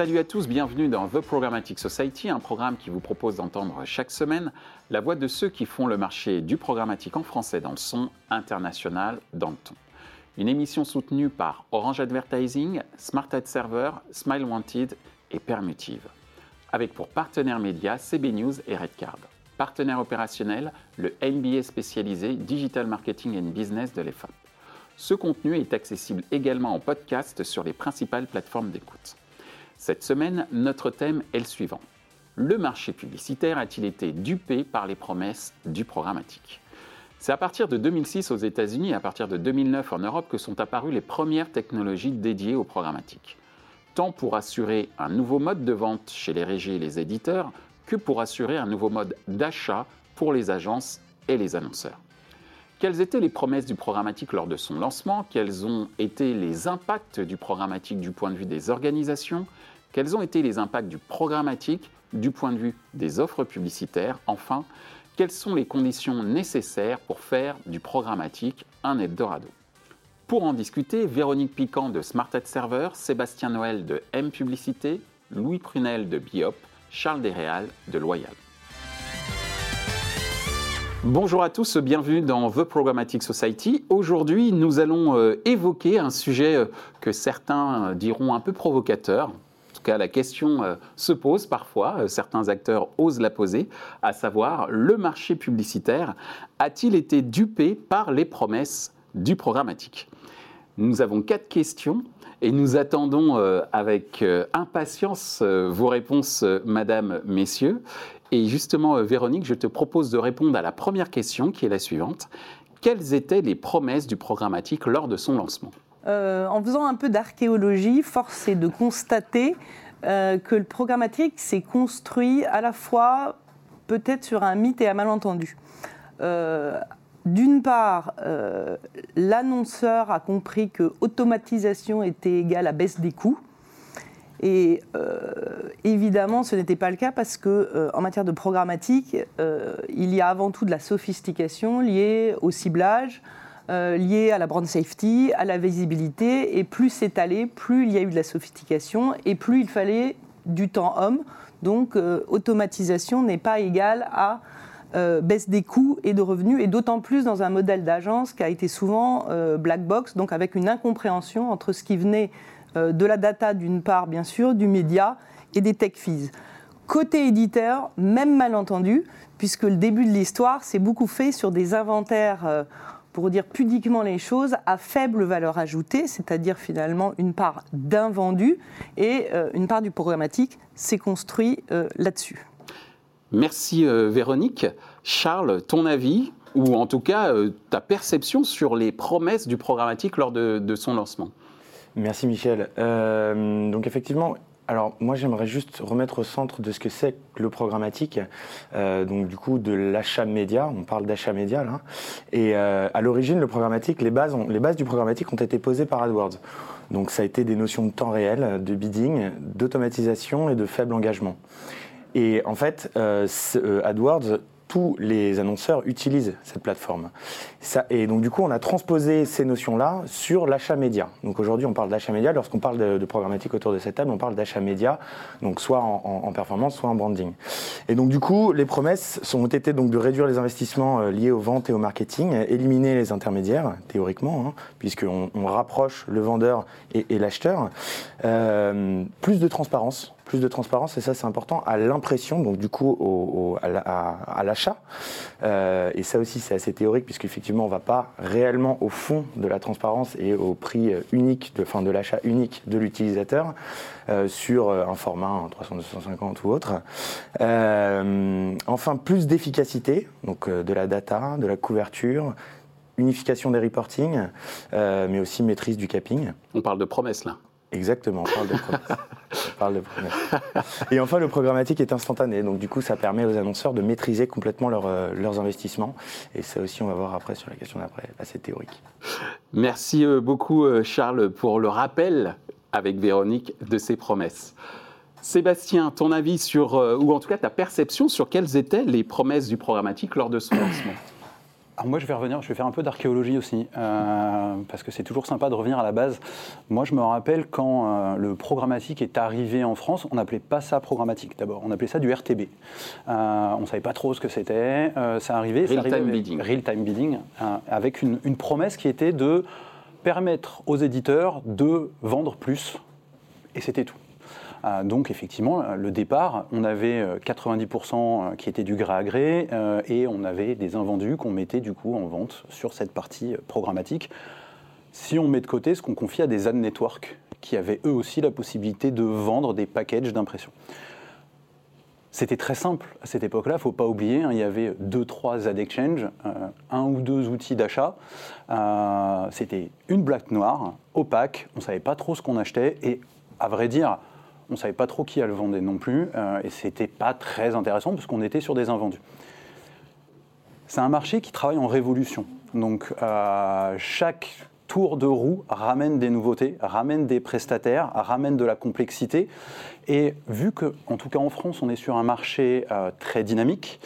Salut à tous, bienvenue dans The Programmatic Society, un programme qui vous propose d'entendre chaque semaine la voix de ceux qui font le marché du programmatique en français dans le son, international dans le ton. Une émission soutenue par Orange Advertising, Smart Ad Server, Smile Wanted et Permutive. Avec pour partenaires médias CB News et Redcard. Partenaire opérationnel, le MBA spécialisé Digital Marketing and Business de l'EFAP. Ce contenu est accessible également en podcast sur les principales plateformes d'écoute. Cette semaine, notre thème est le suivant. Le marché publicitaire a-t-il été dupé par les promesses du programmatique? C'est à partir de 2006 aux États-Unis et à partir de 2009 en Europe que sont apparues les premières technologies dédiées au programmatique. Tant pour assurer un nouveau mode de vente chez les régies et les éditeurs que pour assurer un nouveau mode d'achat pour les agences et les annonceurs. Quelles étaient les promesses du programmatique lors de son lancement? Quels ont été les impacts du programmatique du point de vue des organisations? Quels ont été les impacts du programmatique du point de vue des offres publicitaires? Enfin, quelles sont les conditions nécessaires pour faire du programmatique un Eldorado? Pour en discuter, Véronique Piquant de Smart Ad Server, Sébastien Noël de M Publicité, Louis Prunel de Biop, Charles Desréal de Loyal. Bonjour à tous, bienvenue dans The Programmatic Society. Aujourd'hui, nous allons euh, évoquer un sujet euh, que certains euh, diront un peu provocateur. Tout cas, la question se pose parfois, certains acteurs osent la poser, à savoir le marché publicitaire a-t-il été dupé par les promesses du programmatique? Nous avons quatre questions et nous attendons avec impatience vos réponses, Madame, Messieurs. Et justement, euh, Véronique, je te propose de répondre à la première question qui est la suivante. Quelles étaient les promesses du programmatique lors de son lancement? Euh, En faisant un peu d'archéologie, force est de constater euh, que le programmatique s'est construit à la fois peut-être sur un mythe et un malentendu. D'une part, l'annonceur a compris que automatisation était égale à baisse des coûts. Et euh, évidemment, ce n'était pas le cas parce que euh, en matière de programmatique, euh, il y a avant tout de la sophistication liée au ciblage, liée à la brand safety, à la visibilité. Et plus c'est allé, plus il y a eu de la sophistication et plus il fallait du temps homme. Donc, automatisation n'est pas égale à baisse des coûts et de revenus, et d'autant plus dans un modèle d'agence qui a été souvent black box, donc avec une incompréhension entre ce qui venait euh, de la data d'une part, bien sûr, du média et des tech fees. Côté éditeur, même malentendu, puisque le début de l'histoire s'est beaucoup fait sur des inventaires, euh, pour dire pudiquement les choses, à faible valeur ajoutée, c'est-à-dire finalement une part d'invendu, et euh, une part du programmatique s'est construit là-dessus. Merci Véronique. Charles, ton avis, ou en tout cas ta perception sur les promesses du programmatique lors de son lancement? Merci Michel. Euh, donc effectivement, alors moi j'aimerais juste remettre au centre de ce que c'est le programmatique, euh, donc du coup de l'achat média, on parle d'achat média là, et euh, à l'origine le programmatique, les bases, les bases du programmatique ont été posées par AdWords. Donc ça a été des notions de temps réel, de bidding, d'automatisation et de faible engagement. Et en fait, AdWords tous les annonceurs utilisent cette plateforme. Et donc du coup, on a transposé ces notions-là sur l'achat média. Donc aujourd'hui, on parle d'achat média. Lorsqu'on parle de, programmatique autour de cette table, on parle d'achat média, donc soit en, performance, soit en branding. Et donc du coup, les promesses ont été donc de réduire les investissements euh, liés aux ventes et au marketing, éliminer les intermédiaires, théoriquement, hein, puisqu'on on rapproche le vendeur et, l'acheteur. Euh, plus de transparence plus de transparence, et ça c'est important, à l'impression, donc du coup à l'achat. Euh, et ça aussi c'est assez théorique, puisqu'effectivement on ne va pas réellement au fond de la transparence et au prix unique, de, fin, de l'achat unique de l'utilisateur euh, sur un format 300, 250 ou autre. Euh, enfin, plus d'efficacité, donc de la data, de la couverture, unification des reporting, mais aussi maîtrise du capping. On parle de promesses là. Exactement, on parle de promesse. Et enfin, le programmatique est instantané, donc du coup, ça permet aux annonceurs de maîtriser complètement euh, leurs investissements. Et ça aussi, on va voir après sur la question d'après, assez théorique. Merci euh, beaucoup, euh, Charles, pour le rappel avec Véronique de ces promesses. Sébastien, ton avis sur, ou en tout cas ta perception sur quelles étaient les promesses du programmatique lors de son lancement? Moi, je vais revenir, je vais faire un peu d'archéologie aussi, euh, parce que c'est toujours sympa de revenir à la base. Moi, je me rappelle quand euh, le programmatique est arrivé en France, on n'appelait pas ça programmatique d'abord, on appelait ça du RTB. Euh, on ne savait pas trop ce que c'était. ça arrivait. Real time bidding. Real time bidding, avec une, une promesse qui était de permettre aux éditeurs de vendre plus, et c'était tout. Euh, donc effectivement, le départ, on avait 90% euh, euh, qui étaient du gré à gré et on avait des invendus qu'on mettait du coup en vente sur cette partie programmatique. Si on met de côté ce qu'on confie à des ad networks qui avaient eux aussi la possibilité de vendre des packages d'impression. C'était très simple à cette époque-là, il ne faut pas oublier, hein, il y avait deux, trois ad exchange, un ou deux outils d'achat. C'était une blague noire, opaque, on ne savait pas trop ce qu'on achetait et à vrai dire, on ne savait pas trop qui elle vendait non plus, euh, et c'était pas très intéressant parce qu'on était sur des invendus. C'est un marché qui travaille en révolution. Donc euh, chaque tour de roue ramène des nouveautés, ramène des prestataires, ramène de la complexité. Et vu que, en tout cas en France, on est sur un marché euh, très dynamique,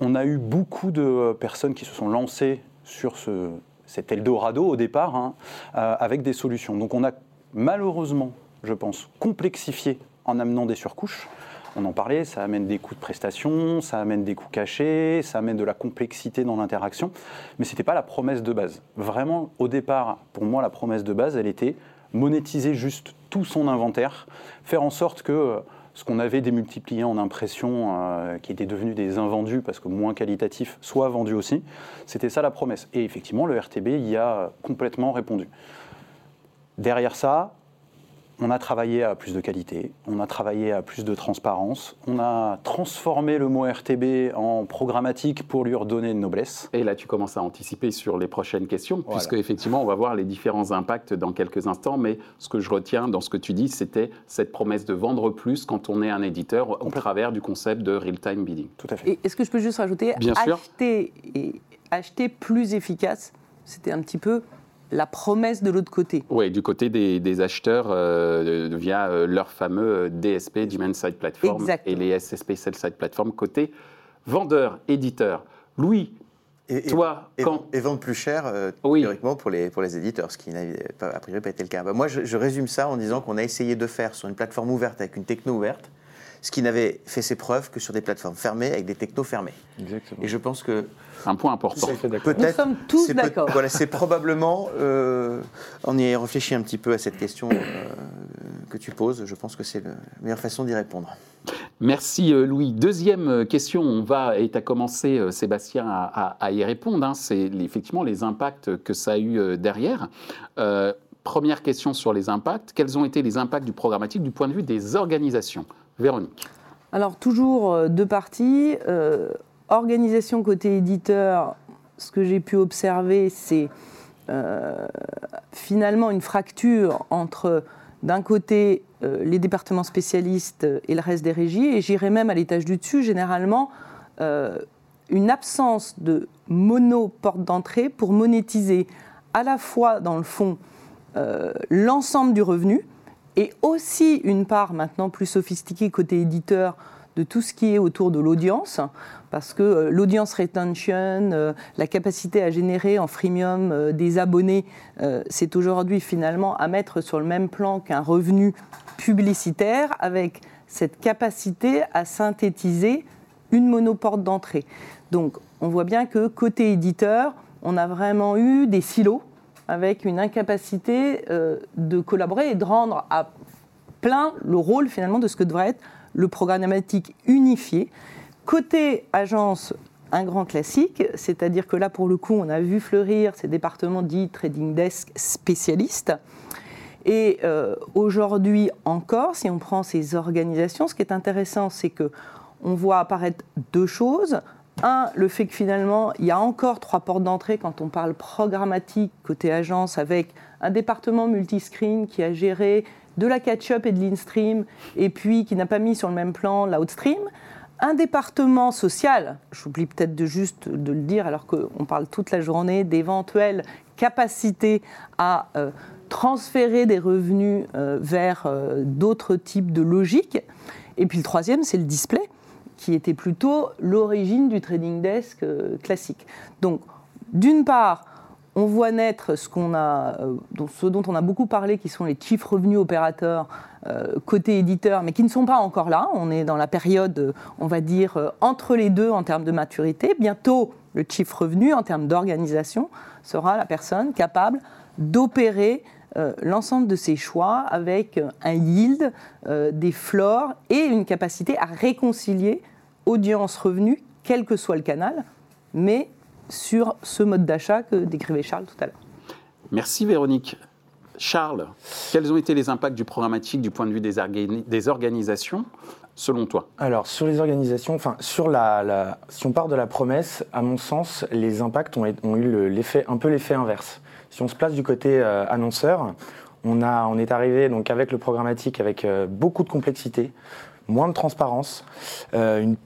on a eu beaucoup de personnes qui se sont lancées sur ce, cet Eldorado au départ, hein, avec des solutions. Donc on a malheureusement je pense, complexifié en amenant des surcouches. On en parlait, ça amène des coûts de prestation, ça amène des coûts cachés, ça amène de la complexité dans l'interaction, mais ce n'était pas la promesse de base. Vraiment, au départ, pour moi, la promesse de base, elle était monétiser juste tout son inventaire, faire en sorte que euh, ce qu'on avait démultiplié en impression, euh, qui était devenu des invendus parce que moins qualitatifs, soit vendu aussi. C'était ça la promesse. Et effectivement, le RTB y a complètement répondu. Derrière ça, on a travaillé à plus de qualité, on a travaillé à plus de transparence, on a transformé le mot RTB en programmatique pour lui redonner une noblesse. Et là, tu commences à anticiper sur les prochaines questions, puisque effectivement, on va voir les différents impacts dans quelques instants. Mais ce que je retiens dans ce que tu dis, c'était cette promesse de vendre plus quand on est un éditeur au travers du concept de real-time bidding. Tout à fait. Est-ce que je peux juste rajouter Bien acheter et acheter plus efficace C'était un petit peu la promesse de l'autre côté. Oui, du côté des, acheteurs euh, via euh, leur fameux euh, DSP, Demand Side Platform, et les SSP Sell Side Platform, côté vendeur, éditeur. Louis, et, toi, quand... et vendre plus cher, théoriquement, pour les, pour les éditeurs, ce qui n'a a priori pas été le cas. Bah, moi, je, je, résume ça en disant qu'on a essayé de faire sur une plateforme ouverte avec une techno ouverte, ce qui n'avait fait ses preuves que sur des plateformes fermées avec des technos fermés. Exactement. Et je pense que un point important. Nous sommes tous d'accord. Voilà, c'est probablement, euh, on y a réfléchi un petit peu à cette question euh, que tu poses. Je pense que c'est la meilleure façon d'y répondre. Merci euh, Louis. Deuxième question, on va, et tu as commencé Sébastien à, y répondre, hein, c'est effectivement les impacts que ça a eu derrière. première question sur les impacts, quels ont été les impacts du programmatique du point de vue des organisations? Véronique. Alors toujours deux parties organisation côté éditeur, ce que j'ai pu observer, c'est euh, finalement une fracture entre, d'un côté, euh, les départements spécialistes et le reste des régies, et j'irai même à l'étage du dessus, généralement, euh, une absence de mono-porte d'entrée pour monétiser à la fois, dans le fond, l'ensemble du revenu, et aussi une part maintenant plus sophistiquée côté éditeur de tout ce qui est autour de l'audience, parce que euh, l'audience retention, euh, la capacité à générer en freemium euh, des abonnés, c'est aujourd'hui finalement à mettre sur le même plan qu'un revenu publicitaire avec cette capacité à synthétiser une monoporte d'entrée. Donc on voit bien que côté éditeur, on a vraiment eu des silos avec une incapacité de collaborer et de rendre à plein le rôle finalement de ce que devrait être le programmatique unifié. Côté agence, un grand classique, c'est-à-dire que là, pour le coup, on a vu fleurir ces départements dits trading desk spécialistes. Et euh, aujourd'hui encore, si on prend ces organisations, ce qui est intéressant, c'est que on voit apparaître deux choses. Un, le fait que finalement, il y a encore trois portes d'entrée quand on parle programmatique côté agence, avec un département multiscreen qui a géré de la catch-up et de l'instream, et puis qui n'a pas mis sur le même plan l'outstream. Un département social, j'oublie peut-être de juste de le dire alors qu'on parle toute la journée d'éventuelles capacités à euh, transférer des revenus euh, vers euh, d'autres types de logiques. Et puis le troisième, c'est le display, qui était plutôt l'origine du trading desk classique. Donc D'une part, on voit naître euh, ce dont on a beaucoup parlé, qui sont les chiffres revenus opérateurs euh, côté éditeur, mais qui ne sont pas encore là. On est dans la période, on va dire, euh, entre les deux en termes de maturité. Bientôt, le chiffre revenu, en termes d'organisation, sera la personne capable d'opérer l'ensemble de ses choix avec un yield, des flores et une capacité à réconcilier audience-revenu, quel que soit le canal, mais sur ce mode d'achat que décrivait Charles tout à l'heure. Merci Véronique. Charles, quels ont été les impacts du programmatique du point de vue des, organisations selon toi? Alors, sur les organisations, enfin, sur la, si on part de la promesse, à mon sens, les impacts ont, eu l'effet, un peu l'effet inverse. Si on se place du côté euh, annonceur, on, a, on est arrivé donc avec le programmatique avec euh, beaucoup de complexité, moins de transparence, euh, une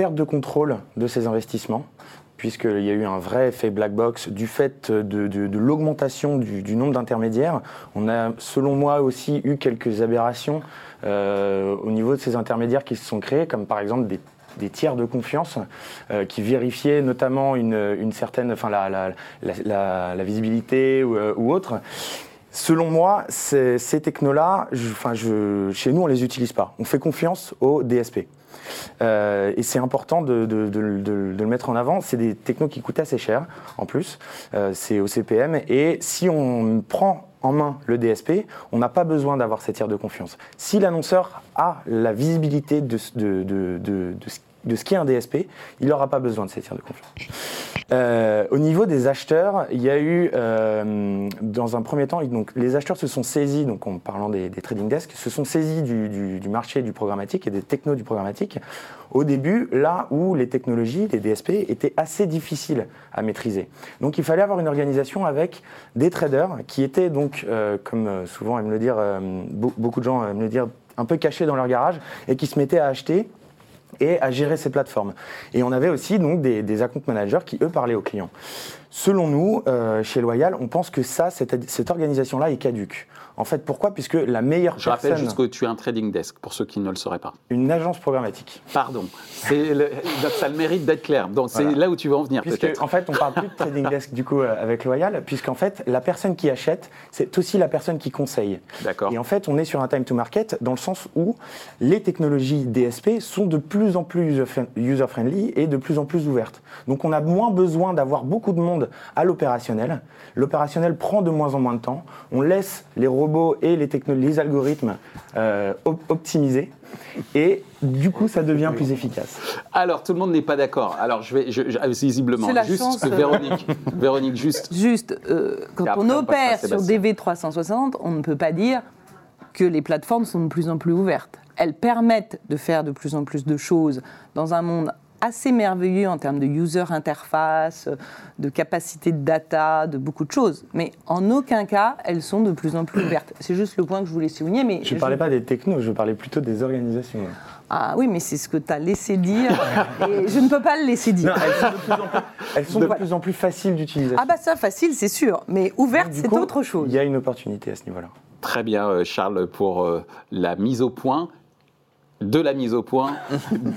perte de contrôle de ces investissements puisqu'il y a eu un vrai effet black box du fait de, l'augmentation du, nombre d'intermédiaires. On a, selon moi, aussi eu quelques aberrations euh, au niveau de ces intermédiaires qui se sont créés, comme par exemple des tiers de confiance euh, qui vérifiaient notamment une, certaine, enfin la, visibilité euh, ou, autre. Selon moi, ces, technos-là, enfin, chez nous, on ne les utilise pas. On fait confiance aux DSP. Euh, et c'est important de, le mettre en avant. C'est des technos qui coûtent assez cher en plus. Euh, c'est au CPM. Et si on prend en main le DSP, on n'a pas besoin d'avoir cette tiers de confiance. Si l'annonceur a la visibilité de, de, de, de qu'est un DSP, il n'aura pas besoin de ces tiers de confiance. Euh, au niveau des acheteurs, il y a eu, euh, dans un premier temps, donc, les acheteurs se sont saisis, donc en parlant des, trading desks, se sont saisis du, marché du programmatique et des technos du programmatique au début, là où les technologies, les DSP, étaient assez difficiles à maîtriser. Donc il fallait avoir une organisation avec des traders qui étaient donc, euh, comme souvent aiment le dire, beaucoup de gens aiment le dire, un peu cachés dans leur garage et qui se mettaient à acheter et à gérer ces plateformes. Et on avait aussi donc des, des account managers qui, eux, parlaient aux clients. Selon nous, euh, chez Loyal, on pense que ça, cette, cette organisation-là est caduque. En fait, pourquoi? Puisque la meilleure Je personne... rappelle juste que tu es un trading desk, pour ceux qui ne le sauraient pas. Une agence programmatique. Pardon. Le, ça le mérite d'être clair. Donc c'est là où tu vas en venir peut-être. En fait, on parle plus de trading desk du coup euh, avec Loyal, puisqu'en fait, la personne qui achète, c'est aussi la personne qui conseille. D'accord. Et en fait, on est sur un time to market dans le sens où les technologies DSP sont de plus en plus user-friendly et de plus en plus ouvertes. Donc on a moins besoin d'avoir beaucoup de monde à l'opérationnel. L'opérationnel prend de moins en moins de temps. On laisse les robots et les, les algorithmes euh, optimisés. Et du coup, ça devient plus efficace. Alors, tout le monde n'est pas d'accord. Alors, je vais, je, ah, visiblement, juste euh, Véronique, Véronique, juste. Juste, euh, quand on opère sur DV360, on ne peut pas dire que les plateformes sont de plus en plus ouvertes. Elles permettent de faire de plus en plus de choses dans un monde assez merveilleux en termes de user interface, de capacité de data, de beaucoup de choses. Mais en aucun cas, elles sont de plus en plus ouvertes. C'est juste le point que je voulais souligner. Mais je ne parlais pas des technos, je parlais plutôt des organisations. Ah oui, mais c'est ce que tu as laissé dire. et je ne peux pas le laisser dire. elles sont de plus en plus, faciles d'utilisation. Ah bah ça, facile, c'est sûr. Mais ouverte, c'est autre chose. Il y a une opportunité à ce niveau-là. Très bien, euh, Charles, pour euh, la mise au point de la mise au point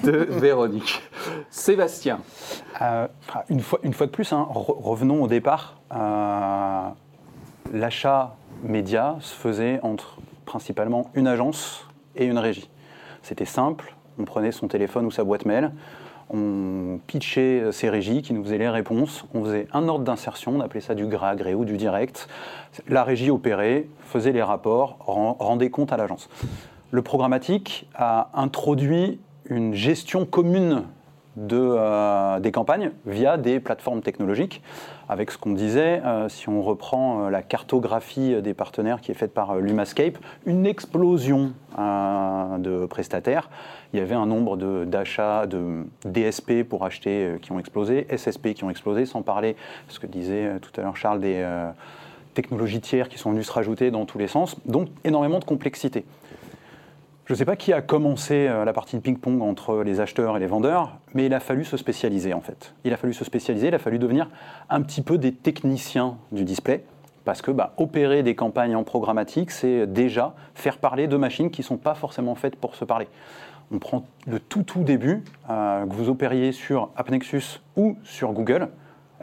de Véronique. Sébastien. Euh, une, fois, une fois de plus, hein, revenons au départ. Euh, l'achat média se faisait entre principalement une agence et une régie. C'était simple, on prenait son téléphone ou sa boîte mail, on pitchait ses régies qui nous faisaient les réponses, on faisait un ordre d'insertion, on appelait ça du gras gré ou du direct. La régie opérait, faisait les rapports, rendait compte à l'agence le programmatique a introduit une gestion commune de, euh, des campagnes via des plateformes technologiques. Avec ce qu'on disait, euh, si on reprend euh, la cartographie des partenaires qui est faite par Lumascape, une explosion de prestataires. Il y avait un nombre d'achats de, DSP pour acheter qui ont explosé, SSP qui ont explosé, sans parler, ce que disait tout à l'heure Charles, des technologies tiers qui sont venues se rajouter dans tous les sens. Donc énormément de complexité. Je ne sais pas qui a commencé euh, la partie de ping-pong entre les acheteurs et les vendeurs, mais il a fallu se spécialiser en fait. Il a fallu se spécialiser, il a fallu devenir un petit peu des techniciens du display, parce que bah, opérer des campagnes en programmatique, c'est déjà faire parler de machines qui ne sont pas forcément faites pour se parler. On prend le tout tout début, euh, que vous opériez sur AppNexus ou sur Google,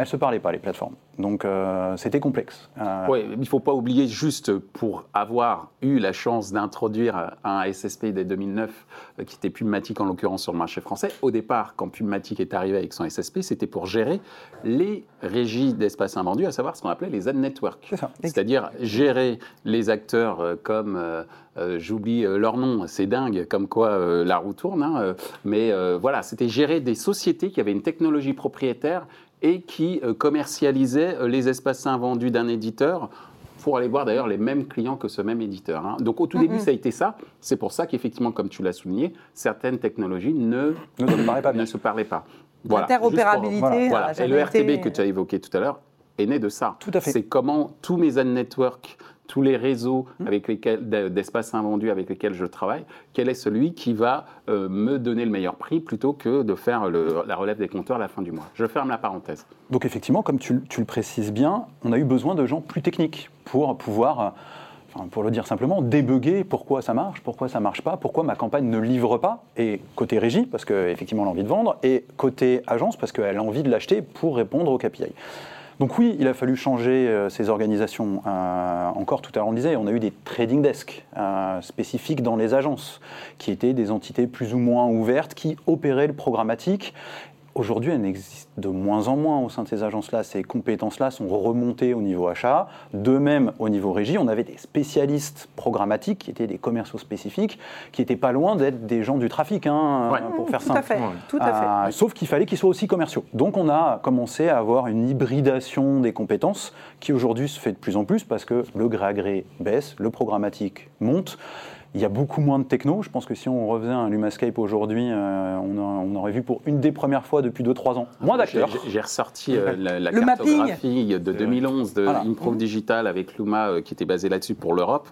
elles ne se parlaient pas, les plateformes. Donc euh, c'était complexe. Euh, oui, il ne faut pas oublier, juste pour avoir eu la chance d'introduire un SSP dès 2009, euh, qui était Pubmatic en l'occurrence sur le marché français, au départ, quand Pubmatic est arrivé avec son SSP, c'était pour gérer les régies d'espace invendu, à savoir ce qu'on appelait les ad networks. C'est-à-dire gérer les acteurs comme... j'oublie leur nom, c'est dingue, comme quoi la roue tourne, hein, mais voilà, c'était gérer des sociétés qui avaient une technologie propriétaire et qui euh, commercialisait euh, les espaces invendus d'un éditeur pour aller voir d'ailleurs les mêmes clients que ce même éditeur. Hein. Donc au tout début, ça a été ça. C'est pour ça qu'effectivement, comme tu l'as souligné, certaines technologies ne, ne, se, parlaient pas, ne se parlaient pas. L'interopérabilité. Voilà. Et le RTB que tu as évoqué tout à l'heure est né de ça. Tout à fait. C'est comment tous mes ad networks tous les réseaux mmh. avec lesquels d'espaces invendus avec lesquels je travaille, quel est celui qui va euh, me donner le meilleur prix plutôt que de faire la relève des compteurs à la fin du mois. Je ferme la parenthèse. Donc effectivement, comme tu, le précises bien, on a eu besoin de gens plus techniques pour pouvoir pour le dire simplement, débugger pourquoi ça marche, pourquoi ça marche pas, pourquoi ma campagne ne livre pas, et côté régie, parce qu'effectivement elle a envie de vendre, et côté agence, parce qu'elle a envie de l'acheter pour répondre au KPI. Donc oui, il a fallu changer euh, ces organisations. Euh, encore tout à l'heure, on disait, on a eu des trading desks euh, spécifiques dans les agences, qui étaient des entités plus ou moins ouvertes, qui opéraient le programmatique Aujourd'hui, elles existent de moins en moins au sein de ces agences-là. Ces compétences-là sont remontées au niveau achat. De même, au niveau régie, on avait des spécialistes programmatiques qui étaient des commerciaux spécifiques, qui n'étaient pas loin d'être des gens du trafic, hein, pour faire simple. tout à fait. Euh, sauf qu'il fallait qu'ils soient aussi commerciaux. Donc on a commencé à avoir une hybridation des compétences qui aujourd'hui se fait de plus en plus parce que le gré à gré baisse, le programmatique monte. Il y a beaucoup moins de techno. Je pense que si on refaisait un Lumascape aujourd'hui, euh, on, aurait vu pour une des premières fois depuis 2-3 ans moins d'acteurs. J'ai ressorti euh, la, cartographie de 2011 de Improve Digital avec Luma euh, qui était basé là-dessus pour l'Europe.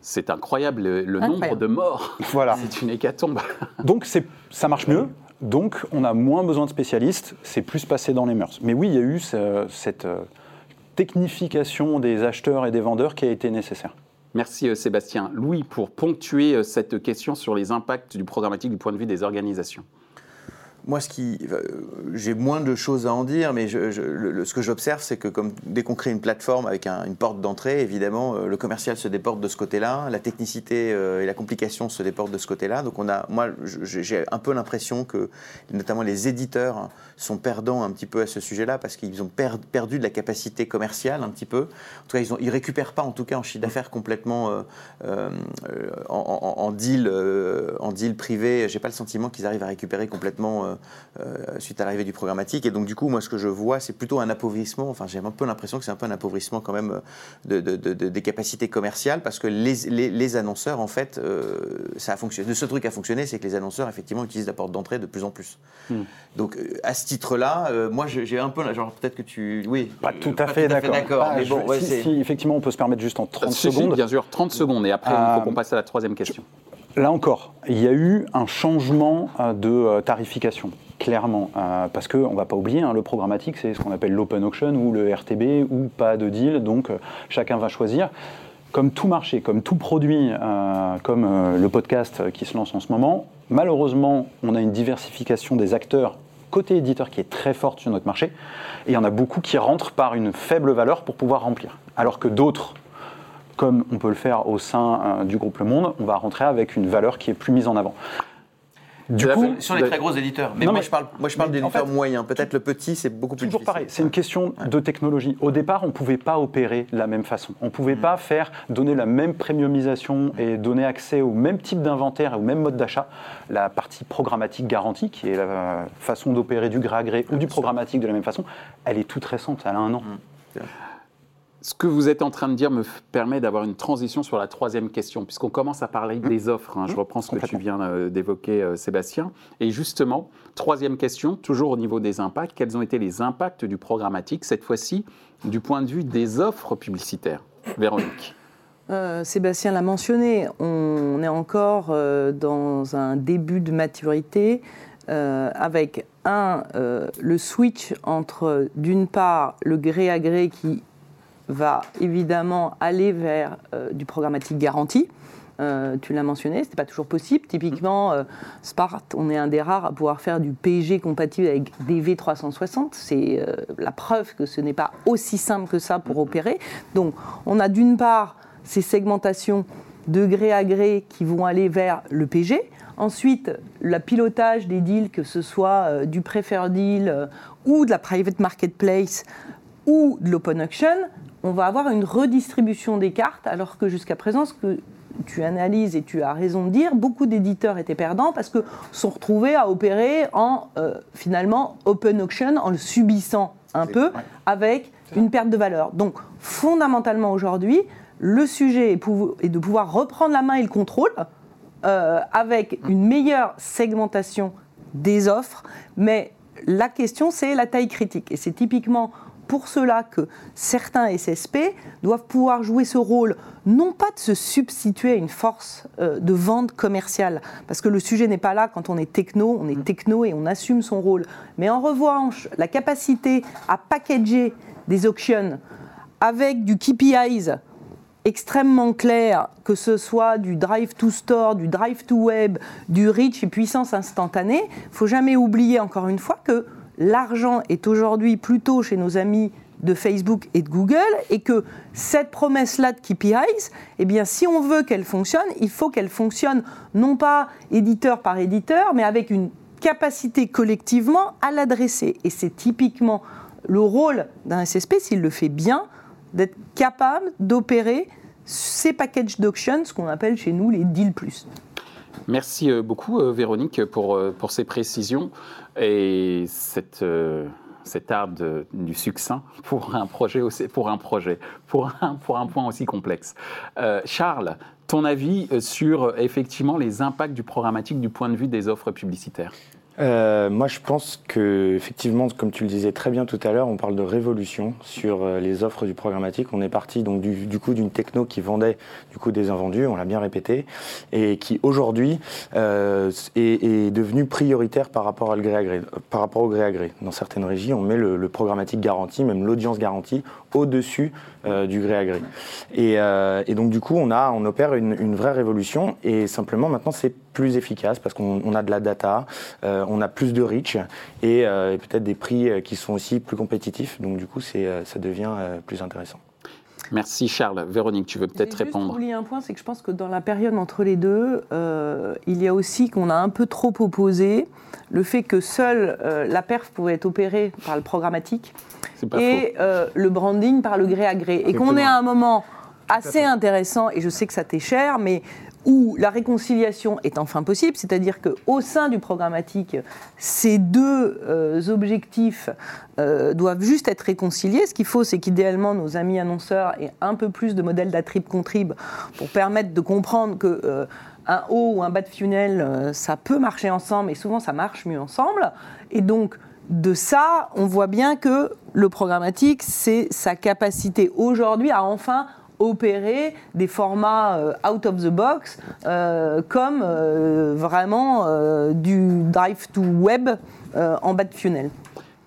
C'est incroyable le, nombre de morts. Voilà. C'est une hécatombe. Donc ça marche mieux. Donc on a moins besoin de spécialistes. C'est plus passé dans les mœurs. Mais oui, il y a eu cette technification des acheteurs et des vendeurs qui a été nécessaire. Merci euh, Sébastien. Louis, pour ponctuer euh, cette question sur les impacts du programmatique du point de vue des organisations. Moi, ce qui, euh, j'ai moins de choses à en dire, mais ce que j'observe, c'est que comme dès qu'on crée une plateforme avec une porte d'entrée, évidemment, le commercial se déporte de ce côté-là, la technicité et la complication se déportent de ce côté-là. Donc, moi, j'ai un peu l'impression que, notamment les éditeurs, sont perdants un petit peu à ce sujet-là parce qu'ils ont perdu de la capacité commerciale un petit peu. En tout cas, ils ne récupèrent pas, en tout cas, en chiffre d'affaires complètement euh, euh, en, deal, euh, en deal privé. J'ai pas le sentiment qu'ils arrivent à récupérer complètement suite à l'arrivée du programmatique. Et donc, du coup, moi, ce que je vois, c'est plutôt un appauvrissement. Enfin, j'ai un peu l'impression que c'est un peu un appauvrissement quand même de, des capacités commerciales parce que les, les, annonceurs, en fait, ça a fonctionné. Le seul truc qui a fonctionné, c'est que les annonceurs, effectivement, utilisent la porte d'entrée de plus en plus. Hmm. Donc, à ce titre-là, euh, moi j'ai un peu, genre peut-être que tu, oui, pas tout à fait d'accord. Mais bon, si, effectivement, on peut se permettre juste en 30 secondes. bien sûr, 30 secondes, et après il faut euh, qu'on passe à la troisième question. Là encore, il y a eu un changement euh, de tarification, clairement, parce qu'on ne va pas oublier, hein, le programmatique, c'est ce qu'on appelle l'open auction ou le RTB ou pas de deal, donc chacun va choisir comme tout marché, comme tout produit, comme le podcast qui se lance en ce moment, malheureusement, on a une diversification des acteurs côté éditeur qui est très forte sur notre marché, et il y en a beaucoup qui rentrent par une faible valeur pour pouvoir remplir. Alors que d'autres, comme on peut le faire au sein euh, du groupe Le Monde, on va rentrer avec une valeur qui est plus mise en avant. Du coup, sur les très gros éditeurs. Mais, moi, je parle, moi, je parle d'éditeurs moyens. Peut-être le petit, c'est beaucoup plus Toujours pareil. C'est une question de technologie. Au départ, on ne pouvait pas opérer de la même façon. On ne pouvait mm. pas faire donner la même premiumisation et donner accès au même type d'inventaire et au même mode d'achat. La partie programmatique garantie, qui est la façon d'opérer du gré à gré ou du programmatique de la même façon, elle est toute récente. Elle a un an. Mm. Ce que vous êtes en train de dire me permet d'avoir une transition sur la troisième question, puisqu'on commence à parler mmh. des offres. Hein. Je mmh. reprends ce que tu viens euh, d'évoquer, euh, Sébastien. Et justement, troisième question, toujours au niveau des impacts. Quels ont été les impacts du programmatique, cette fois-ci, du point de vue des offres publicitaires? Véronique euh, Sébastien l'a mentionné, on est encore dans un début de maturité avec un, le switch entre d'une part le gré à gré qui va évidemment aller vers euh, du programmatique garanti. Euh, tu l'as mentionné, ce n'était pas toujours possible. Typiquement, euh, Spart, on est un des rares à pouvoir faire du PSG compatible avec DV360. C'est la preuve que ce n'est pas aussi simple que ça pour opérer. Donc, on a d'une part ces segmentations de gré à gré qui vont aller vers le PG. Ensuite, le pilotage des deals, que ce soit du preferred deal ou de la private marketplace ou de l'open auction, on va avoir une redistribution des cartes, alors que jusqu'à présent, ce que tu analyses et tu as raison de dire, beaucoup d'éditeurs étaient perdants parce que sont retrouvés à opérer en euh, finalement open auction, en le subissant un peu, avec une perte de valeur. Donc fondamentalement aujourd'hui, le sujet est, de pouvoir reprendre la main et le contrôle euh, avec une meilleure segmentation des offres, mais la question c'est la taille critique. Et c'est typiquement pour cela que certains SSP doivent pouvoir jouer ce rôle, non pas de se substituer à une force euh, de vente commerciale, parce que le sujet n'est pas là quand on est techno, on est mm. techno et on assume son rôle, mais en revanche, la capacité à packager des auctions avec du KPIs extrêmement clair, que ce soit du drive to store, du drive to web, du reach et puissance instantanée, il faut jamais oublier encore une fois que l'argent est aujourd'hui plutôt chez nos amis de Facebook et de Google et que cette promesse-là de KPIs, eh bien, si on veut qu'elle fonctionne, il faut qu'elle fonctionne non pas éditeur par éditeur, mais avec une capacité collectivement à l'adresser. Et c'est typiquement le rôle d'un SSP, s'il le fait bien, d'être capable d'opérer ces packages d'auction, ce qu'on appelle chez nous les deals plus. Merci euh, beaucoup, euh, Véronique, pour, euh, pour ces précisions et cette, cet art du succinct pour un projet, pour, un projet pour, un, pour un point aussi complexe. Charles, ton avis sur effectivement les impacts du programmatique du point de vue des offres publicitaires? Euh, moi, je pense que, effectivement, comme tu le disais très bien tout à l'heure, on parle de révolution sur euh, les offres du programmatique. On est parti donc du, coup d'une techno qui vendait du coup des invendus, on l'a bien répété, et qui aujourd'hui euh, est, est devenue prioritaire par rapport, à par rapport au gré à gré. Dans certaines régies, on met le, le programmatique garanti, même l'audience garantie, au-dessus du gré à gré. Et, et, donc du coup, on a, on opère une, une vraie révolution, et simplement maintenant, c'est plus efficace parce qu'on a de la data, euh, on a plus de reach et, euh, peut-être des prix euh, qui sont aussi plus compétitifs. Donc du coup, ça devient plus intéressant. Merci Charles. Véronique, tu veux peut-être répondre? Je oublier un point, c'est que je pense que dans la période entre les deux, il y a aussi qu'on a un peu trop opposé le fait que seule la perf pouvait être opérée par le programmatique et le branding par le gré à gré. Et qu'on est à un moment assez intéressant, et je sais que ça t'est cher, mais où la réconciliation est enfin possible, c'est-à-dire qu'au sein du programmatique, ces deux euh, objectifs euh, doivent juste être réconciliés. Ce qu'il faut, c'est qu'idéalement, nos amis annonceurs aient un peu plus de modèles d'attrib-contrib pour permettre de comprendre que euh, un haut ou un bas de funnel, ça peut marcher ensemble, et souvent ça marche mieux ensemble. Et donc, de ça, on voit bien que le programmatique, c'est sa capacité aujourd'hui à enfin opérer des formats euh, out of the box euh, comme euh, vraiment du drive to web en bas de funnel.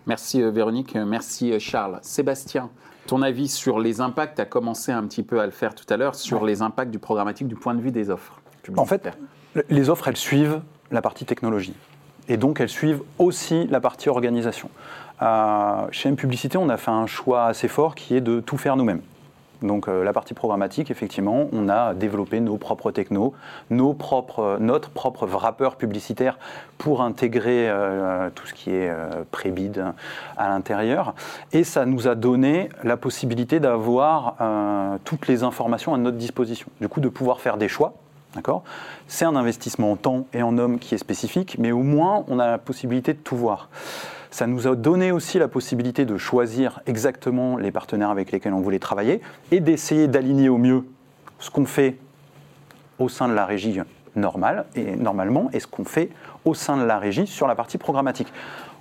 Merci Véronique, merci Charles. Sébastien, ton avis sur les impacts, tu as commencé un petit peu à le faire tout à l'heure, sur les impacts du programmatique du point de vue des offres. En fait, les offres, elles suivent la partie technologie. Et donc, elles suivent aussi la partie organisation. chez M Publicité, on a fait un choix assez fort qui est de tout faire nous-mêmes. Donc euh, la partie programmatique, effectivement, on a développé nos propres technos, nos propres, notre propre wrapper publicitaire pour intégrer euh, tout ce qui est euh, pré-bid à l'intérieur. Et ça nous a donné la possibilité d'avoir toutes les informations à notre disposition. Du coup, de pouvoir faire des choix. C'est un investissement en temps et en hommes qui est spécifique, mais au moins on a la possibilité de tout voir. Ça nous a donné aussi la possibilité de choisir exactement les partenaires avec lesquels on voulait travailler et d'essayer d'aligner au mieux ce qu'on fait au sein de la régie normale et normalement et ce qu'on fait au sein de la régie sur la partie programmatique.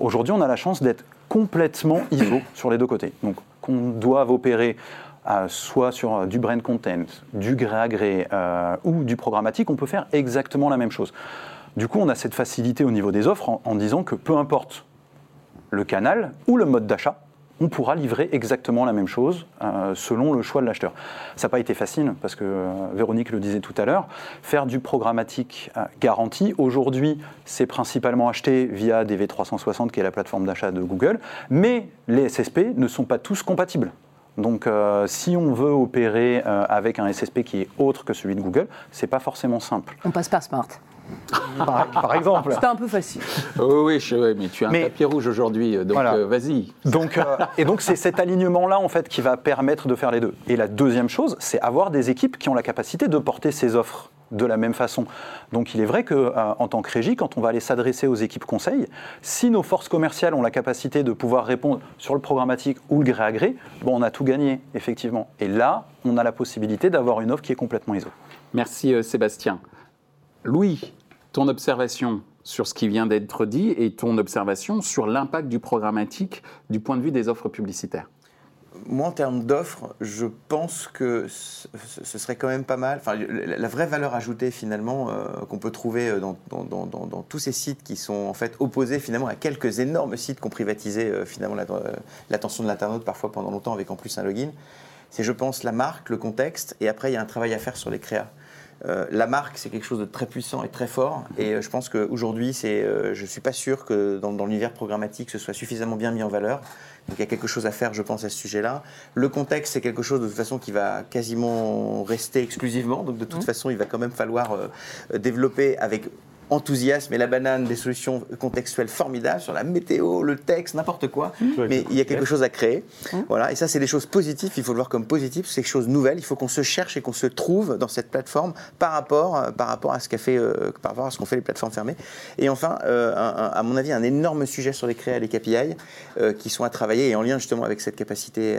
Aujourd'hui, on a la chance d'être complètement ISO sur les deux côtés. Donc, qu'on doive opérer soit sur euh, du brand content, du gré à gré ou du programmatique, on peut faire exactement la même chose. Du coup, on a cette facilité au niveau des offres en disant que peu importe le canal ou le mode d'achat, on pourra livrer exactement la même chose euh, selon le choix de l'acheteur. Ça n'a pas été facile parce que euh, Véronique le disait tout à l'heure, faire du programmatique garanti, aujourd'hui c'est principalement acheté via DV360 qui est la plateforme d'achat de Google, mais les SSP ne sont pas tous compatibles. Donc si on veut opérer avec un SSP qui est autre que celui de Google, c'est pas forcément simple. On passe par Smart par, exemple. C'était un peu facile. oui, oui, mais tu as un papier rouge aujourd'hui, donc euh, vas-y. Donc, euh, et donc c'est cet alignement-là en fait qui va permettre de faire les deux. Et la deuxième chose, c'est avoir des équipes qui ont la capacité de porter ces offres de la même façon. Donc il est vrai qu'en euh, tant que régie, quand on va aller s'adresser aux équipes conseils, si nos forces commerciales ont la capacité de pouvoir répondre sur le programmatique ou le gré à gré, on a tout gagné, effectivement. Et là, on a la possibilité d'avoir une offre qui est complètement ISO. Merci Sébastien. Louis, ton observation sur ce qui vient d'être dit et ton observation sur l'impact du programmatique du point de vue des offres publicitaires moi, en termes d'offres, je pense que ce serait quand même pas mal. Enfin, la vraie valeur ajoutée, finalement, euh, qu'on peut trouver euh, dans, tous ces sites qui sont en fait opposés finalement à quelques énormes sites qui ont privatisé euh, finalement l'attention de l'internaute parfois pendant longtemps avec en plus un login, c'est, je pense, la marque, le contexte, et après, il y a un travail à faire sur les créas. La marque, c'est quelque chose de très puissant et très fort. Et je pense qu'aujourd'hui, euh, je ne suis pas sûr que dans, l'univers programmatique, ce soit suffisamment bien mis en valeur. Donc il y a quelque chose à faire, je pense, à ce sujet-là. Le contexte, c'est quelque chose de toute façon qui va quasiment rester exclusivement. Donc de toute mmh. façon, il va quand même falloir développer avec enthousiasme et la banane des solutions contextuelles formidables sur la météo, le texte, n'importe quoi. Mmh. Mais il y a quelque chose à créer. Mmh. Voilà. Et ça, c'est des choses positives. Il faut le voir comme positif. C'est quelque chose de nouvelle. Il faut qu'on se cherche et qu'on se trouve dans cette plateforme par rapport, euh, par rapport à ce qu'a fait, euh, par rapport à ce qu'ont fait les plateformes fermées. Et enfin, euh, à mon avis, un énorme sujet sur les créas et les KPI qui sont à travailler et en lien justement avec cette capacité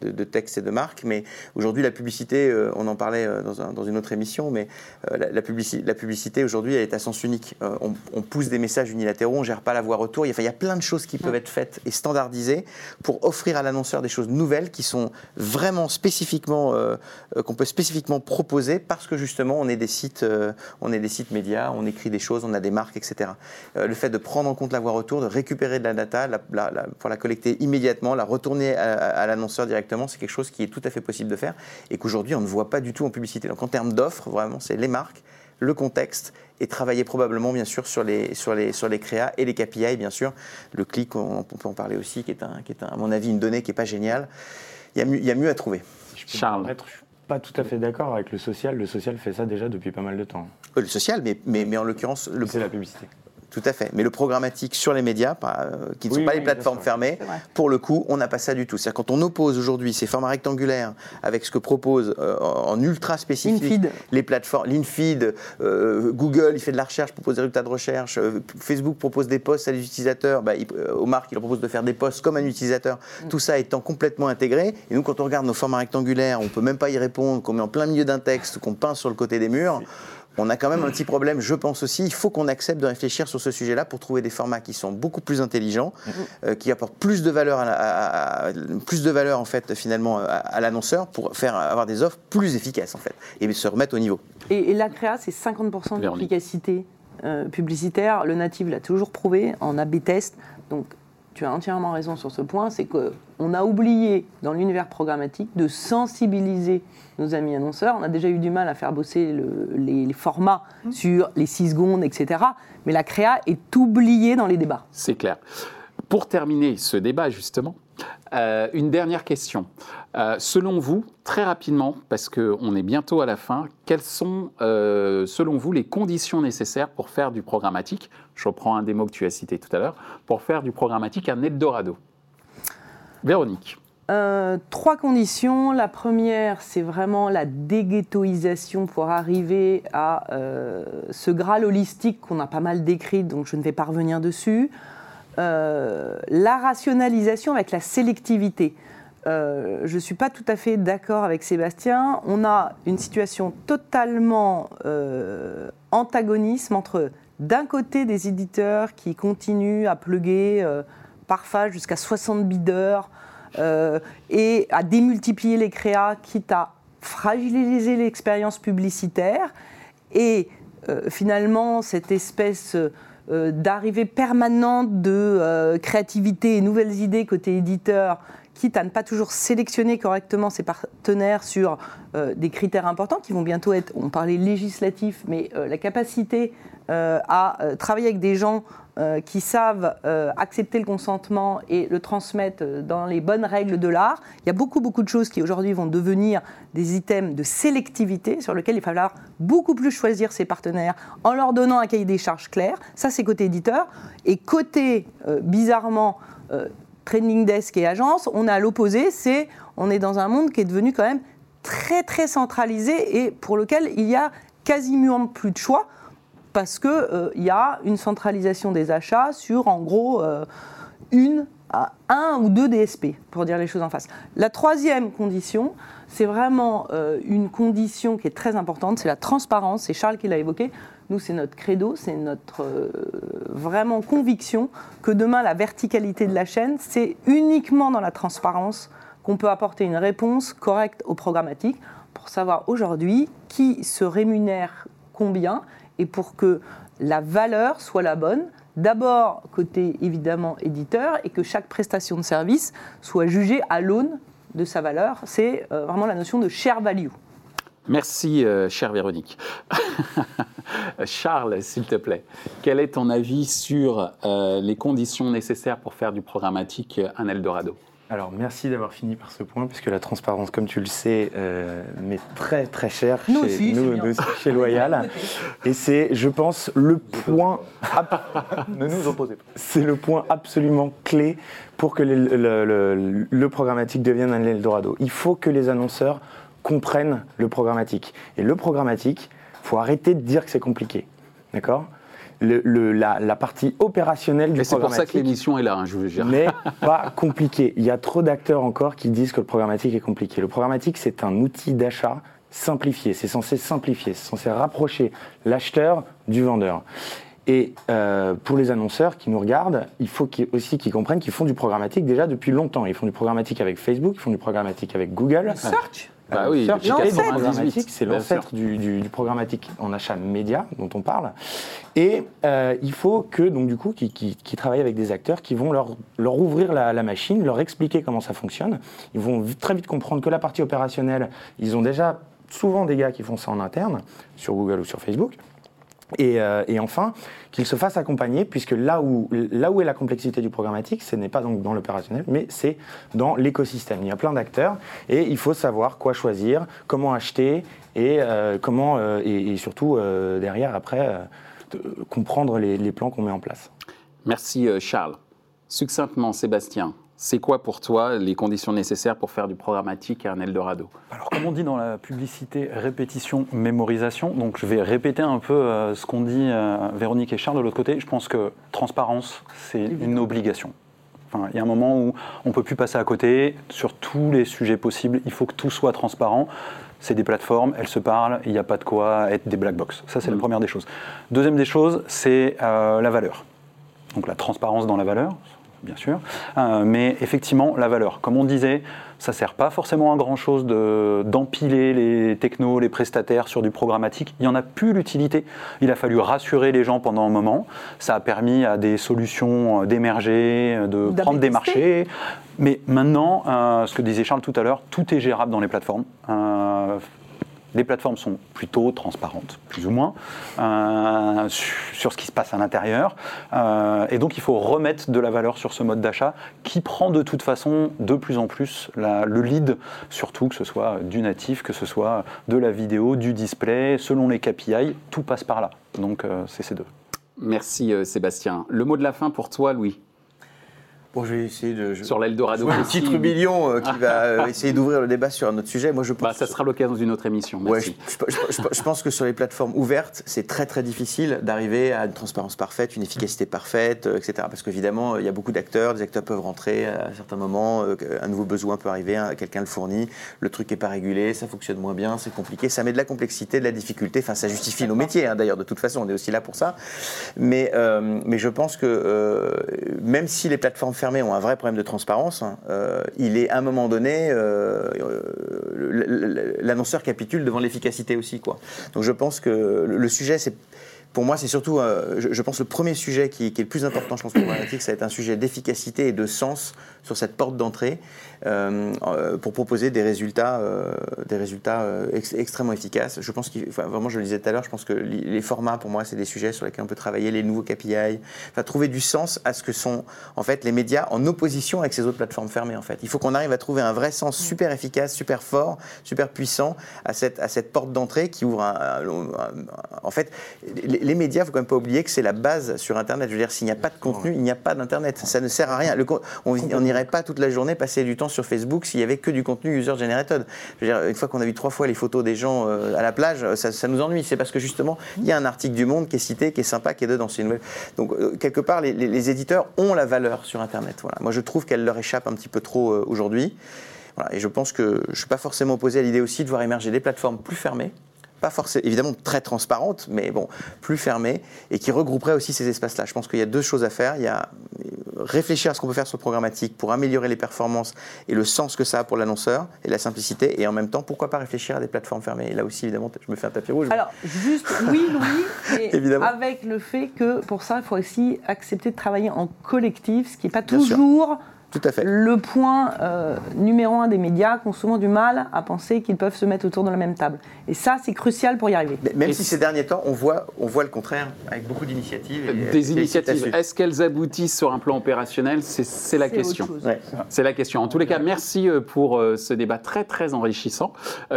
de, texte et de marque. Mais aujourd'hui, la publicité, on en parlait dans, une autre émission, mais la, publicité, la publicité aujourd'hui, elle est à sens unique. Euh, on, pousse des messages unilatéraux, on ne gère pas la voie retour. Il y, a, il y a plein de choses qui peuvent être faites et standardisées pour offrir à l'annonceur des choses nouvelles qui sont vraiment spécifiquement, euh, euh, qu'on peut spécifiquement proposer parce que justement on est des sites, on est des sites médias, on écrit des choses, on a des marques, etc. le fait de prendre en compte la voie retour, de récupérer de la data, pour la collecter immédiatement, la retourner à, à l'annonceur directement, c'est quelque chose qui est tout à fait possible de faire et qu'aujourd'hui on ne voit pas du tout en publicité. Donc en termes d'offres, vraiment, c'est les marques le contexte et travailler probablement bien sûr sur les, sur les, sur les créas et les KPI bien sûr. Le clic, on, peut en parler aussi, qui est, un, qui est à mon avis une donnée qui n'est pas géniale. Il y, a mieux, il y a mieux à trouver. Charles. Je suis pas tout à fait d'accord avec le social. Le social fait ça déjà depuis pas mal de temps. Le social, mais, mais, mais en l'occurrence... C'est la publicité. Tout à fait. Mais le programmatique sur les médias, euh, qui ne sont pas les plateformes fermées, pour le coup, on n'a pas ça du tout. C'est-à-dire quand on oppose aujourd'hui ces formats rectangulaires avec ce que propose euh, en ultra spécifique les plateformes, l'Infeed, euh, Google, il fait de la recherche, propose des résultats de recherche, Facebook propose des posts à les utilisateurs, bah, aux marques, il leur propose de faire des posts comme un utilisateur. Mm. Tout ça étant complètement intégré. Et nous, quand on regarde nos formats rectangulaires, on ne peut même pas y répondre, qu'on met en plein milieu d'un texte, qu'on peint sur le côté des murs on a quand même un petit problème, je pense aussi. Il faut qu'on accepte de réfléchir sur ce sujet-là pour trouver des formats qui sont beaucoup plus intelligents, mm-hmm. euh, qui apportent plus de valeur, à, plus de valeur en fait finalement à, l'annonceur pour faire avoir des offres plus efficaces en fait et se remettre au niveau. Et, la créa, c'est 50% d'efficacité euh, publicitaire. Le native l'a toujours prouvé en A/B test. Donc tu as entièrement raison sur ce point, c'est qu'on a oublié dans l'univers programmatique de sensibiliser nos amis annonceurs. On a déjà eu du mal à faire bosser les, formats mmh. sur les 6 secondes, etc. Mais la créa est oubliée dans les débats. C'est clair. Pour terminer ce débat, justement, euh, une dernière question. Euh, selon vous, très rapidement, parce qu'on est bientôt à la fin, quelles sont, euh, selon vous, les conditions nécessaires pour faire du programmatique? Je reprends un des mots que tu as cité tout à l'heure, pour faire du programmatique un Eldorado. Véronique. trois conditions. La première, c'est vraiment la déghettoisation pour arriver à ce Graal holistique qu'on a pas mal décrit, donc je ne vais pas revenir dessus. Euh, la rationalisation avec la sélectivité. Euh, je ne suis pas tout à fait d'accord avec Sébastien. On a une situation totalement euh, antagonisme entre d'un côté des éditeurs qui continuent à pluguer parfois jusqu'à 60 bideurs et à démultiplier les créas, quitte à fragiliser l'expérience publicitaire. Et finalement, cette espèce d'arrivée permanente de créativité et nouvelles idées côté éditeur quitte à ne pas toujours sélectionner correctement ses partenaires sur euh, des critères importants qui vont bientôt être, on parlait législatif, mais euh, la capacité euh, à travailler avec des gens qui savent accepter le consentement et le transmettre dans les bonnes règles de l'art. Il y a beaucoup, beaucoup de choses qui aujourd'hui vont devenir des items de sélectivité sur lesquels il va falloir beaucoup plus choisir ses partenaires en leur donnant un cahier des charges clair. Ça, c'est côté éditeur. Et côté, bizarrement, training desk et agence, on a l'opposé, c'est on est dans un monde qui est devenu quand même très très centralisé et pour lequel il y a quasiment plus de choix parce qu'il euh, y a une centralisation des achats sur en gros euh, une à un ou deux DSP, pour dire les choses en face. La troisième condition, c'est vraiment euh, une condition qui est très importante, c'est la transparence, c'est Charles qui l'a évoqué. Nous, c'est notre credo, c'est notre euh, vraiment conviction que demain, la verticalité de la chaîne, c'est uniquement dans la transparence qu'on peut apporter une réponse correcte au programmatique pour savoir aujourd'hui qui se rémunère combien et pour que la valeur soit la bonne. D'abord, côté évidemment éditeur, et que chaque prestation de service soit jugée à l'aune de sa valeur. C'est euh, vraiment la notion de share value. Merci, euh, chère Véronique. Charles, s'il te plaît, quel est ton avis sur euh, les conditions nécessaires pour faire du programmatique un Eldorado? Alors merci d'avoir fini par ce point, puisque la transparence, comme tu le sais, euh, m'est très très chère nous chez, nous, chez Loyal. Et c'est, je pense, le point. ne nous opposez pas. C'est le point absolument clé pour que le, le programmatique devienne un Eldorado. Il faut que les annonceurs comprennent le programmatique. Et le programmatique, il faut arrêter de dire que c'est compliqué. D'accord? Le, la, partie opérationnelle du programmatique. C'est pour ça que l'émission est là, hein, je vous jure. Mais pas compliqué. Il y a trop d'acteurs encore qui disent que le programmatique est compliqué. Le programmatique, c'est un outil d'achat simplifié. C'est censé simplifier, c'est censé rapprocher l'acheteur du vendeur. Et euh, pour les annonceurs qui nous regardent, il faut aussi qu'ils comprennent qu'ils font du programmatique déjà depuis longtemps. Ils font du programmatique avec Facebook, ils font du programmatique avec Google. Search? Bah oui, c'est l'ancêtre du, programmatique en achat média dont on parle. Et euh, il faut que, donc du coup, qui, travaillent avec des acteurs qui vont leur, leur ouvrir la, la, machine, leur expliquer comment ça fonctionne. Ils vont très vite comprendre que la partie opérationnelle, ils ont déjà souvent des gars qui font ça en interne, sur Google ou sur Facebook. Euh, et, enfin, qu'il se fasse accompagner, puisque là où, là où est la complexité du programmatique, ce n'est pas donc dans l'opérationnel, mais c'est dans l'écosystème. Il y a plein d'acteurs et il faut savoir quoi choisir, comment acheter et, euh, comment, euh, et, surtout derrière, après, comprendre les plans qu'on met en place. Merci Charles. Succinctement, Sébastien, c'est quoi pour toi les conditions nécessaires pour faire du programmatique à un Eldorado Alors, comme on dit dans la publicité, répétition, mémorisation. Donc, je vais répéter un peu euh, ce qu'ont dit euh, Véronique et Charles de l'autre côté. Je pense que transparence, c'est une obligation. il y a un moment où on ne peut plus passer à côté sur tous les sujets possibles. Il faut que tout soit transparent. C'est des plateformes, elles se parlent, il n'y a pas de quoi être des black box. Ça, c'est la mm. première des choses. Deuxième des choses, c'est euh, la valeur. Donc la transparence dans la valeur, bien sûr, euh, mais effectivement, la valeur. Comme on disait, ça ne sert pas forcément à grand-chose d'empiler les technos, les prestataires sur du programmatique. Il n'y en a plus l'utilité. Il a fallu rassurer les gens pendant un moment. Ça a permis à des solutions d'émerger, de prendre des marchés. Mais maintenant, euh, ce que disait Charles tout à l'heure, tout est gérable dans les plateformes. Euh, les plateformes sont plutôt transparentes, plus ou moins, euh, sur ce qui se passe à l'intérieur. Euh, et donc il faut remettre de la valeur sur ce mode d'achat qui prend de toute façon de plus en plus le lead, surtout que ce soit du natif, que ce soit de la vidéo, du display, selon les KPI, tout passe par là. Donc euh, c'est ces deux. Merci Sébastien. Le mot de la fin pour toi, Louis? Bon, je vais essayer de. sur l'Eldorado. Le petit trubillon euh, qui va euh, essayer d'ouvrir le débat sur un autre sujet. Moi, je pense. Bah, ça sera l'occasion d'une autre émission. Merci. je, pense que sur les plateformes ouvertes, c'est très très difficile d'arriver à une transparence parfaite, une efficacité parfaite, euh, etc. Parce qu'évidemment, il y a beaucoup d'acteurs. Des acteurs peuvent rentrer à certains moments. un nouveau besoin peut arriver. Quelqu'un le fournit. Le truc n'est pas régulé. Ça fonctionne moins bien. C'est compliqué. Ça met de la complexité, de la difficulté. Enfin, ça justifie nos métiers. Hein, d'ailleurs, de toute façon, on est aussi là pour ça. Mais, mais je pense que même si les plateformes fermées ont un vrai problème de transparence, hein. euh, il est à un moment donné, euh, euh, l'annonceur capitule devant l'efficacité aussi. Quoi. Donc je pense que le sujet, c'est pour moi, c'est surtout, je, pense, le premier sujet qui, est le plus important, je pense, pour Programmatic, ça va être un sujet d'efficacité et de sens sur cette porte d'entrée pour proposer des résultats, des résultats extrêmement efficaces. Je pense qu'il, vraiment, je le disais tout à l'heure, je pense que les formats, pour moi, c'est des sujets sur lesquels on peut travailler, les nouveaux KPI, enfin, trouver du sens à ce que sont, en fait, les médias en opposition avec ces autres plateformes fermées, en fait. Il faut qu'on arrive à trouver un vrai sens super efficace, super fort, super puissant à cette, à cette porte d'entrée qui ouvre un, en fait, les, médias, il faut quand même pas oublier que c'est la base sur Internet. Je veux dire, s'il n'y a pas de contenu, il n'y a pas d'Internet. Ça ne sert à rien. on n'irait pas toute la journée passer du temps sur Facebook s'il y avait que du contenu veux dire, une fois qu'on a vu trois fois les photos des gens euh, à la plage, ça, nous ennuie. C'est parce que justement, il y a un article du Monde qui est cité, qui est sympa, qui est dedans. C'est nouvelle. Donc, euh, quelque part, les, éditeurs ont la valeur sur Internet. Moi, je trouve qu'elle leur échappe un petit peu trop euh, aujourd'hui. Et je pense que je ne suis pas forcément opposé à l'idée aussi de voir émerger des plateformes plus fermées pas forcément, évidemment très transparente, mais bon, plus fermée, et qui regrouperait aussi ces espaces-là. Je pense qu'il y a deux choses à faire. Il y a euh, réfléchir à ce qu'on peut faire sur le programmatique pour améliorer les performances et le sens que ça a pour l'annonceur et la simplicité, et en même temps, pourquoi pas réfléchir à des plateformes fermées. Et là aussi, évidemment, je me fais un tapis rouge. Alors, juste, oui, Louis, évidemment. avec le fait que pour ça, il faut aussi accepter de travailler en collectif, ce qui n'est pas toujours... Tout à fait. Le point euh, numéro un des médias qui ont souvent du mal à penser qu'ils peuvent se mettre autour de la même table. Et ça, c'est crucial pour y arriver. même si ces derniers temps, on voit, on voit le contraire avec beaucoup d'initiatives. Des initiatives. Est-ce qu'elles aboutissent sur un plan opérationnel? C'est la question. C'est la question. En tous les cas, merci euh, pour euh, ce débat très très enrichissant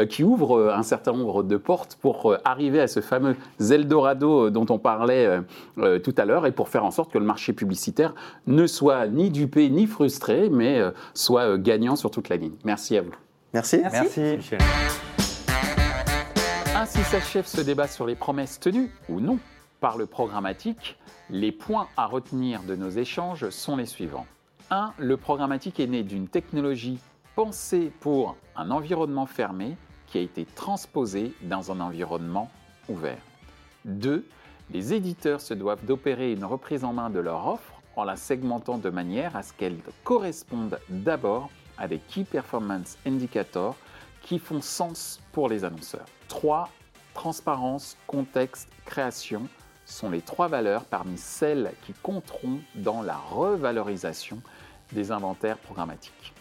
qui ouvre un certain nombre de portes pour arriver à ce fameux Eldorado dont on parlait tout à l'heure et pour faire en sorte que le marché publicitaire ne soit ni dupé ni frustré mais euh, soit euh, gagnant sur toute la ligne. Merci à vous. Merci. Merci. Michel. Ainsi s'achève ce débat sur les promesses tenues ou non par le programmatique. Les points à retenir de nos échanges sont les suivants. 1. Le programmatique est né d'une technologie pensée pour un environnement fermé qui a été transposé dans un environnement ouvert. 2. Les éditeurs se doivent d'opérer une reprise en main de leur offre en la segmentant de manière à ce qu'elle corresponde d'abord à des Key Performance Indicators qui font sens pour les annonceurs. 3. Transparence, contexte, création sont les trois valeurs parmi celles qui compteront dans la revalorisation des inventaires programmatiques.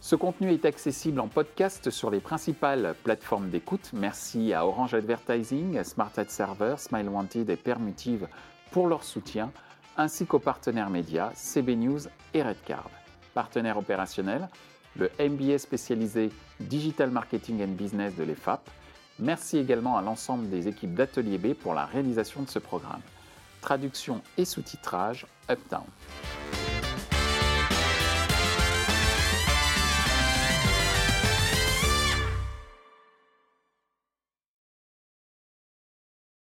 Ce contenu est accessible en podcast sur les principales plateformes d'écoute. Merci à Orange Advertising, Smart Ad Server, Smile Wanted et Permutive pour leur soutien ainsi qu'aux partenaires médias CB News et Redcard. Partenaire opérationnel, le MBA spécialisé Digital Marketing and Business de l'EFAP. Merci également à l'ensemble des équipes d'Atelier B pour la réalisation de ce programme. Traduction et sous-titrage Uptown.